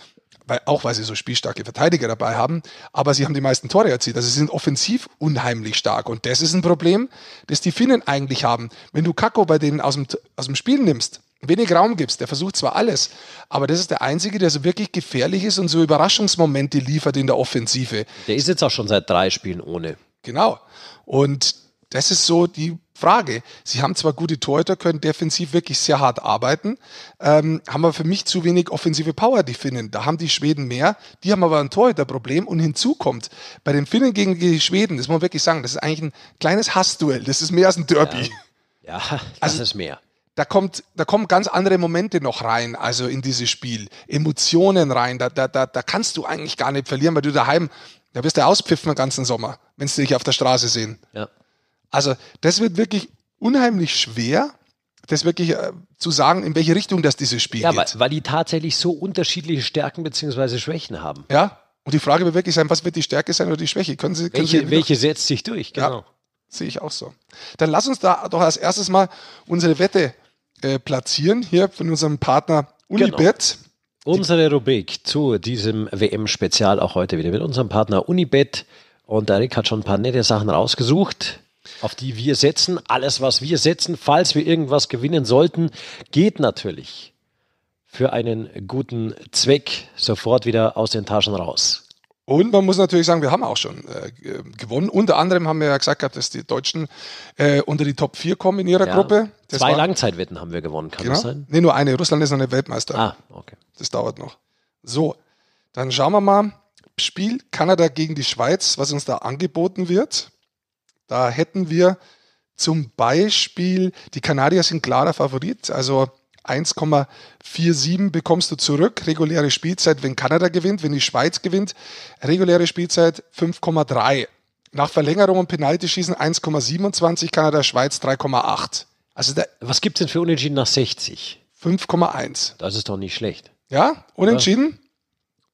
weil, auch weil sie so spielstarke Verteidiger dabei haben, aber sie haben die meisten Tore erzielt. Also sie sind offensiv unheimlich stark. Und das ist ein Problem, das die Finnen eigentlich haben. Wenn du Kakko bei denen aus dem, aus dem Spiel nimmst, wenig Raum gibst, der versucht zwar alles, aber das ist der Einzige, der so wirklich gefährlich ist und so Überraschungsmomente liefert in der Offensive. Der ist jetzt auch schon seit drei Spielen ohne. Genau. Und das ist so die Frage. Sie haben zwar gute Torhüter, können defensiv wirklich sehr hart arbeiten, ähm, haben aber für mich zu wenig offensive Power, die Finnen. Da haben die Schweden mehr, die haben aber ein Torhüterproblem und hinzu kommt, bei den Finnen gegen die Schweden, das muss man wirklich sagen, das ist eigentlich ein kleines Hassduell, das ist mehr als ein Derby. Ja, ja *laughs* das also, ist mehr. Da, kommt, da kommen ganz andere Momente noch rein, also in dieses Spiel. Emotionen rein, da, da, da, da kannst du eigentlich gar nicht verlieren, weil du daheim, da wirst du auspfiffen den ganzen Sommer, wenn sie dich auf der Straße sehen. Ja. Also das wird wirklich unheimlich schwer, das wirklich äh, zu sagen, in welche Richtung das dieses Spiel ja, geht. Ja, weil, die tatsächlich so unterschiedliche Stärken bzw. Schwächen haben. Ja, und die Frage wird wirklich sein, was wird die Stärke sein oder die Schwäche? Können Sie, können welche, Sie welche setzt sich durch? Genau. Ja, sehe ich auch so. Dann lass uns da doch als erstes mal unsere Wette äh, platzieren, hier von unserem Partner Unibet. Genau. Unsere Rubrik zu diesem WM-Spezial auch heute wieder mit unserem Partner Unibet. Und der Rick hat schon ein paar nette Sachen rausgesucht. Auf die wir setzen. Alles, was wir setzen, falls wir irgendwas gewinnen sollten, geht natürlich für einen guten Zweck sofort wieder aus den Taschen raus. Und man muss natürlich sagen, wir haben auch schon äh, gewonnen. Unter anderem haben wir ja gesagt gehabt, dass die Deutschen äh, unter die Top 4 kommen in ihrer ja, Gruppe. Das zwei war, Langzeitwetten haben wir gewonnen, kann genau. das sein? Nee, nur eine. Russland ist noch nicht Weltmeister. Ah, okay. Das dauert noch. So, dann schauen wir mal. Spiel Kanada gegen die Schweiz, was uns da angeboten wird. Da hätten wir zum Beispiel, die Kanadier sind klarer Favorit, also 1,47 bekommst du zurück. Reguläre Spielzeit, wenn Kanada gewinnt, wenn die Schweiz gewinnt. Reguläre Spielzeit 5,3. Nach Verlängerung und Penaltyschießen 1,27, Kanada, Schweiz 3,8. Also Was gibt es denn für Unentschieden nach 60? 5,1. Das ist doch nicht schlecht. Ja, unentschieden. Ja.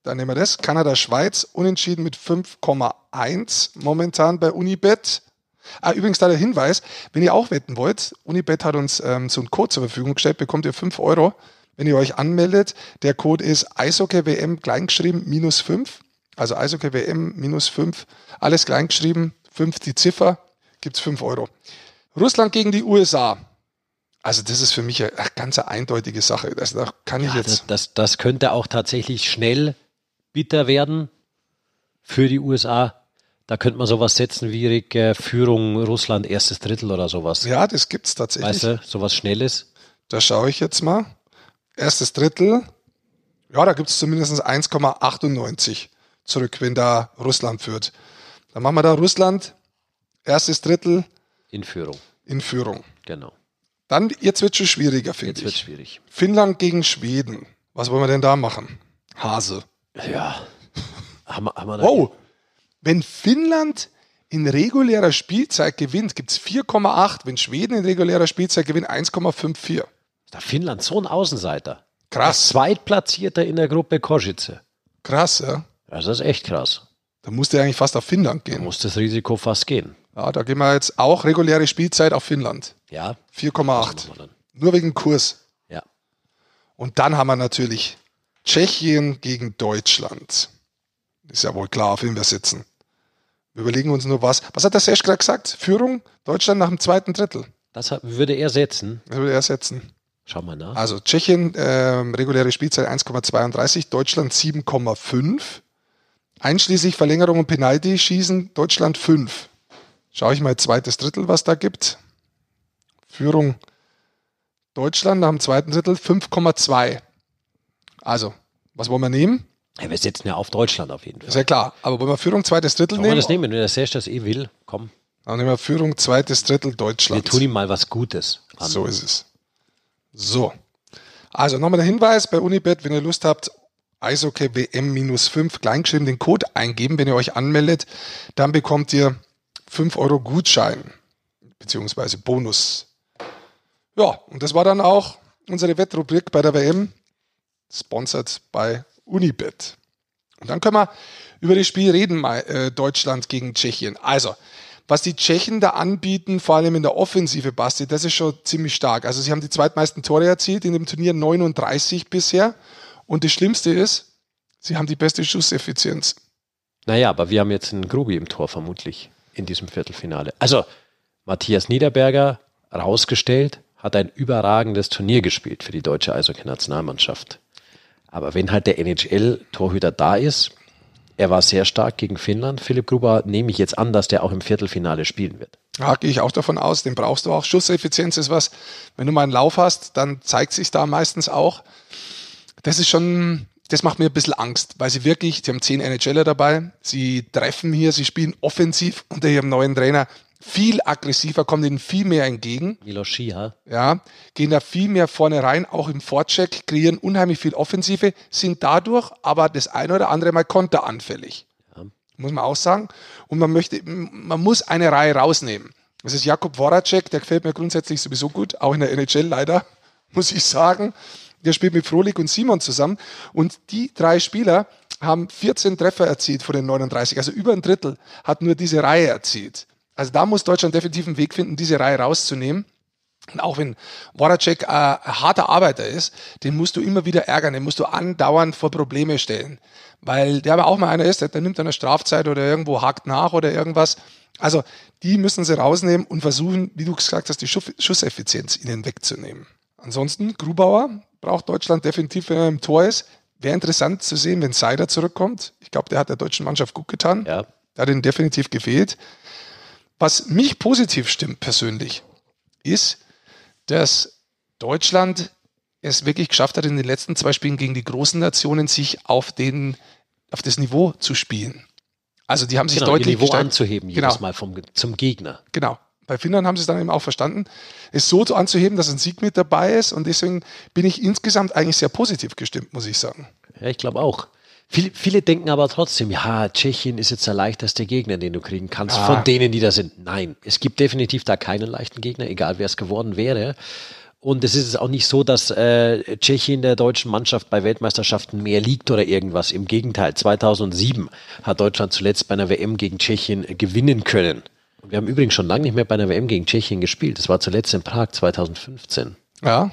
Dann nehmen wir das. Kanada, Schweiz, unentschieden mit 5,1 momentan bei Unibet. Ah, übrigens da der Hinweis, wenn ihr auch wetten wollt, Unibet hat uns ähm, so einen Code zur Verfügung gestellt, bekommt ihr 5 Euro, wenn ihr euch anmeldet. Der Code ist EishockeyWM kleingeschrieben minus 5. Also EishockeyWM minus 5. Alles kleingeschrieben, 5 die Ziffer, gibt es 5 Euro. Russland gegen die USA. Also das ist für mich eine, ganz eindeutige Sache. Also da kann ich ja, jetzt. Das, das könnte auch tatsächlich schnell bitter werden für die USA. Da könnte man sowas setzen wie äh, Führung Russland erstes Drittel oder sowas. Ja, das gibt es tatsächlich. Weißt du, sowas Schnelles. Da schaue ich jetzt mal. Erstes Drittel. Ja, da gibt es zumindest 1,98 zurück, wenn da Russland führt. Dann machen wir da Russland, erstes Drittel. In Führung. In Führung. Genau. Dann, jetzt wird es schon schwieriger, finde ich. Jetzt wird schwierig. Finnland gegen Schweden. Was wollen wir denn da machen? Hase. Ja. haben wir, haben wir wow, wenn Finnland in regulärer Spielzeit gewinnt, gibt es 4,8. Wenn Schweden in regulärer Spielzeit gewinnt, 1,54. Da Finnland so ein Außenseiter. Krass. Zweitplatzierter in der Gruppe Kosice. Krass, ja. Das ist echt krass. Da musste eigentlich fast auf Finnland gehen. Da muss das Risiko fast gehen. Ja, da gehen wir jetzt auch reguläre Spielzeit auf Finnland. Ja. 4,8. Nur wegen Kurs. Ja. Und dann haben wir natürlich Tschechien gegen Deutschland. Ist ja wohl klar, auf wen wir sitzen. Wir überlegen uns nur was. Was hat der Sesch gerade gesagt? Führung Deutschland nach dem zweiten Drittel. Das würde er setzen. Das würde er setzen. Schau mal nach. Also Tschechien, äh, reguläre Spielzeit 1,32, Deutschland 7,5. Einschließlich Verlängerung und Penalty schießen Deutschland 5. Schaue ich mal zweites Drittel, was da gibt. Führung Deutschland nach dem zweiten Drittel 5,2. Also, was wollen wir nehmen? Ja, wir setzen ja auf Deutschland auf jeden Fall. Ist ja klar. Aber wollen wir Führung zweites Drittel Wollen nehmen? wir das nehmen, wenn der Serge das eh will, komm. Dann nehmen wir Führung zweites Drittel Deutschland. Wir tun ihm mal was Gutes. An. So ist es. So. Also nochmal der Hinweis bei Unibet, wenn ihr Lust habt, Eishockey WM-5 kleingeschrieben den Code eingeben, wenn ihr euch anmeldet, dann bekommt ihr 5 Euro Gutschein beziehungsweise Bonus. Ja, und das war dann auch unsere Wettrubrik bei der WM, sponsored bei Unibet. Und dann können wir über das Spiel reden, äh, Deutschland gegen Tschechien. Also, was die Tschechen da anbieten, vor allem in der Offensive, Basti, das ist schon ziemlich stark. Also sie haben die zweitmeisten Tore erzielt in dem Turnier, 39 bisher. Und das Schlimmste ist, sie haben die beste Schusseffizienz. Naja, aber wir haben jetzt einen Grubi im Tor vermutlich in diesem Viertelfinale. Also, Matthias Niederberger rausgestellt, hat ein überragendes Turnier gespielt für die deutsche Eishockey-Nationalmannschaft. Aber wenn halt der NHL-Torhüter da ist, er war sehr stark gegen Finnland. Philipp Gruber nehme ich jetzt an, dass der auch im Viertelfinale spielen wird. Ja, gehe ich auch davon aus. Den brauchst du auch. Schusseffizienz ist was. Wenn du mal einen Lauf hast, dann zeigt sich da meistens auch. Das ist schon, das macht mir ein bisschen Angst, weil sie wirklich, sie haben zehn NHLer dabei. Sie treffen hier, sie spielen offensiv unter ihrem neuen Trainer viel aggressiver, kommen ihnen viel mehr entgegen. Miloschia. Ja, gehen da viel mehr vorne rein, auch im Vorcheck, kreieren unheimlich viel Offensive, sind dadurch aber das eine oder andere Mal konteranfällig. Ja. Muss man auch sagen. Und man möchte, man muss eine Reihe rausnehmen. Das ist Jakob Voracek, der gefällt mir grundsätzlich sowieso gut, auch in der NHL leider, *laughs* muss ich sagen. Der spielt mit Frolik und Simon zusammen. Und die drei Spieler haben 14 Treffer erzielt von den 39, also über ein Drittel hat nur diese Reihe erzielt. Also da muss Deutschland definitiv einen Weg finden, diese Reihe rauszunehmen. Und auch wenn Voracek äh, ein harter Arbeiter ist, den musst du immer wieder ärgern, den musst du andauernd vor Probleme stellen. Weil der aber auch mal einer ist, der, der nimmt eine Strafzeit oder irgendwo hakt nach oder irgendwas. Also die müssen sie rausnehmen und versuchen, wie du gesagt hast, die Schusseffizienz ihnen wegzunehmen. Ansonsten, Grubauer braucht Deutschland definitiv, wenn er im Tor ist. Wäre interessant zu sehen, wenn Seider zurückkommt. Ich glaube, der hat der deutschen Mannschaft gut getan. Ja. Der hat ihn definitiv gefehlt. Was mich positiv stimmt persönlich, ist, dass Deutschland es wirklich geschafft hat, in den letzten zwei Spielen gegen die großen Nationen sich auf, den, auf das Niveau zu spielen. Also die haben sich genau, deutlich ihr Niveau gesteigert. anzuheben jedes genau. Mal vom, zum Gegner. Genau. Bei Finnland haben sie es dann eben auch verstanden, es so anzuheben, dass ein Sieg mit dabei ist. Und deswegen bin ich insgesamt eigentlich sehr positiv gestimmt, muss ich sagen. Ja, ich glaube auch. Viele, viele, denken aber trotzdem, ja, Tschechien ist jetzt der leichteste Gegner, den du kriegen kannst, ja. von denen, die da sind. Nein, es gibt definitiv da keinen leichten Gegner, egal wer es geworden wäre. Und es ist auch nicht so, dass äh, Tschechien der deutschen Mannschaft bei Weltmeisterschaften mehr liegt oder irgendwas. Im Gegenteil, 2007 hat Deutschland zuletzt bei einer WM gegen Tschechien gewinnen können. Und wir haben übrigens schon lange nicht mehr bei einer WM gegen Tschechien gespielt. Das war zuletzt in Prag 2015. Ja,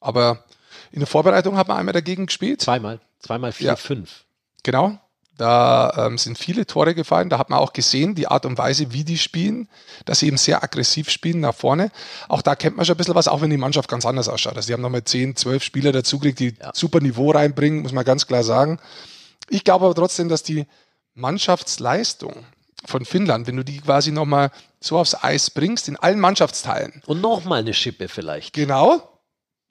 aber in der Vorbereitung hat man einmal dagegen gespielt. Zweimal, zweimal vier, ja. fünf. Genau, da ähm, sind viele Tore gefallen. Da hat man auch gesehen, die Art und Weise, wie die spielen, dass sie eben sehr aggressiv spielen nach vorne. Auch da kennt man schon ein bisschen was, auch wenn die Mannschaft ganz anders ausschaut. Also die haben nochmal 10, 12 Spieler dazugekriegt, die ja. super Niveau reinbringen, muss man ganz klar sagen. Ich glaube aber trotzdem, dass die Mannschaftsleistung von Finnland, wenn du die quasi nochmal so aufs Eis bringst, in allen Mannschaftsteilen. Und nochmal eine Schippe vielleicht. Genau,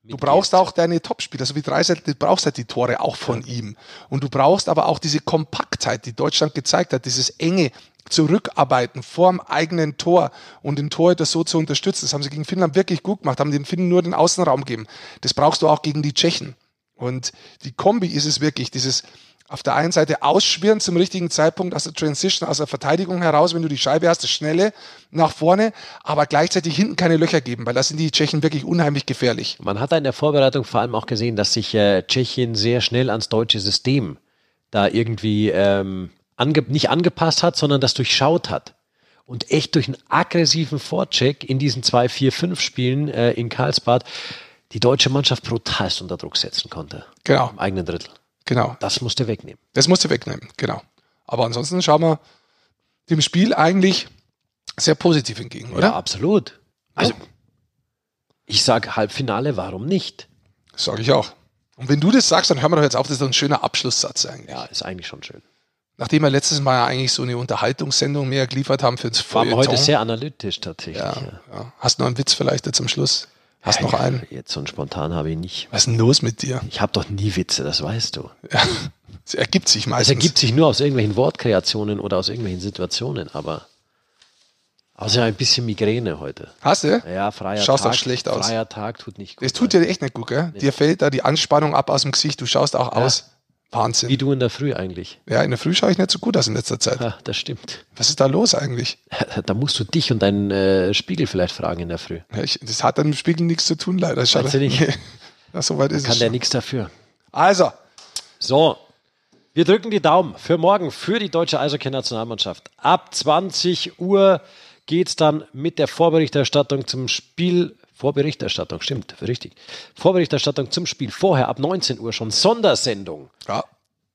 Du brauchst auch deine Topspieler, so wie Dreiseit, du brauchst halt die Tore auch von ja. ihm. Und du brauchst aber auch diese Kompaktheit, die Deutschland gezeigt hat, dieses enge Zurückarbeiten vorm eigenen Tor und den Torhüter so zu unterstützen. Das haben sie gegen Finnland wirklich gut gemacht, haben den Finnen nur den Außenraum gegeben. Das brauchst du auch gegen die Tschechen. Und die Kombi ist es wirklich, dieses auf der einen Seite ausschwirren zum richtigen Zeitpunkt aus der Transition, aus der Verteidigung heraus, wenn du die Scheibe hast, das Schnelle nach vorne, aber gleichzeitig hinten keine Löcher geben, weil da sind die Tschechen wirklich unheimlich gefährlich. Man hat da in der Vorbereitung vor allem auch gesehen, dass sich äh, Tschechien sehr schnell ans deutsche System da irgendwie ähm, ange nicht angepasst hat, sondern das durchschaut hat. Und echt durch einen aggressiven Vorcheck in diesen zwei, vier, fünf Spielen äh, in Karlsbad die deutsche Mannschaft brutalst unter Druck setzen konnte. Genau. Im eigenen Drittel. Genau. Das musste wegnehmen. Das musste wegnehmen, genau. Aber ansonsten schauen wir dem Spiel eigentlich sehr positiv entgegen, oder? Ja, absolut. Also, ich sage Halbfinale, warum nicht? Sage ich auch. Und wenn du das sagst, dann hören wir doch jetzt auf, das ist doch ein schöner Abschlusssatz eigentlich. Ja, ist eigentlich schon schön. Nachdem wir letztes Mal ja eigentlich so eine Unterhaltungssendung mehr geliefert haben für das Feuilleton. Waren wir heute sehr analytisch tatsächlich. Ja, ja. Hast du noch einen Witz vielleicht zum Schluss? Hast ja, noch einen? Jetzt so spontan habe ich nicht. Was ist denn los mit dir? Ich habe doch nie Witze, das weißt du. Ja, es ergibt sich meistens. Es ergibt sich nur aus irgendwelchen Wortkreationen oder aus irgendwelchen Situationen, aber außer ein bisschen Migräne heute. Hast du? Ja, freier Schaust Tag. Schaust auch schlecht aus. Freier Tag tut nicht gut. Es tut dir echt nicht gut, gell? Nee. Dir fällt da die Anspannung ab aus dem Gesicht. Du schaust auch ja. aus Wahnsinn. Wie du in der Früh eigentlich. Ja, in der Früh schaue ich nicht so gut aus in letzter Zeit. Ja, das stimmt. Was ist da los eigentlich? *laughs* Da musst du dich und deinen äh, Spiegel vielleicht fragen in der Früh. Ja, ich, das hat dann mit dem Spiegel nichts zu tun, leider. Schade. du nicht? *laughs* Ja, so weit ist kann es der nichts dafür. Also. So. Wir drücken die Daumen für morgen, für die deutsche Eishockey-Nationalmannschaft. Ab 20 Uhr geht es dann mit der Vorberichterstattung zum Spiel Vorberichterstattung, stimmt, richtig. Vorberichterstattung zum Spiel vorher ab 19 Uhr schon Sondersendung. Ja,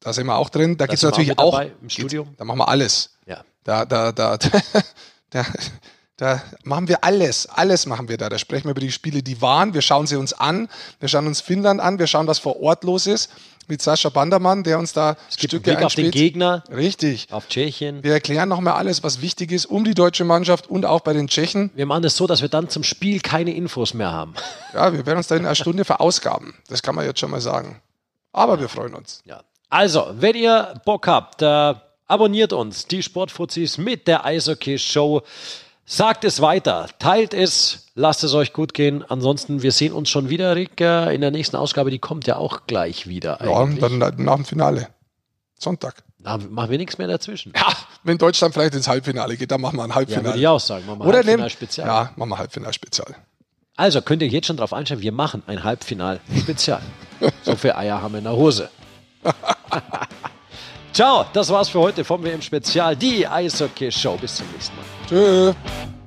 da sind wir auch drin. Da gibt es natürlich auch, dabei, im Studio. da machen wir alles. Ja. Da, da, *laughs* da, da, da machen wir alles. Alles machen wir da. Da sprechen wir über die Spiele, die waren. Wir schauen sie uns an. Wir schauen uns Finnland an. Wir schauen, was vor Ort los ist mit Sascha Bandermann, der uns da es gibt Stücke einen Blick auf den Gegner. Richtig. Auf Tschechien. Wir erklären nochmal alles, was wichtig ist um die deutsche Mannschaft und auch bei den Tschechen. Wir machen es das so, dass wir dann zum Spiel keine Infos mehr haben. *laughs* Ja, wir werden uns da in einer Stunde verausgaben. Das kann man jetzt schon mal sagen. Aber wir freuen uns. Ja. Also, wenn ihr Bock habt, äh, abonniert uns, die Sportfuzis mit der Eishockey-Show. Sagt es weiter, teilt es, lasst es euch gut gehen. Ansonsten, wir sehen uns schon wieder, Rick, in der nächsten Ausgabe. Die kommt ja auch gleich wieder. Ja, eigentlich. dann nach dem Finale. Sonntag. Na, machen wir nichts mehr dazwischen. Ja, wenn Deutschland vielleicht ins Halbfinale geht, dann machen wir ein Halbfinale. Ja, würde ich auch sagen. Machen wir Oder Halbfinal-Spezial. Ja, machen wir Halbfinal-Spezial. Also könnt ihr jetzt schon drauf einstellen, wir machen ein Halbfinal-Spezial. *laughs* so viele Eier haben wir in der Hose. *laughs* Ciao, das war's für heute vom WM Spezial, die Eishockey Show. Bis zum nächsten Mal. Tschüss.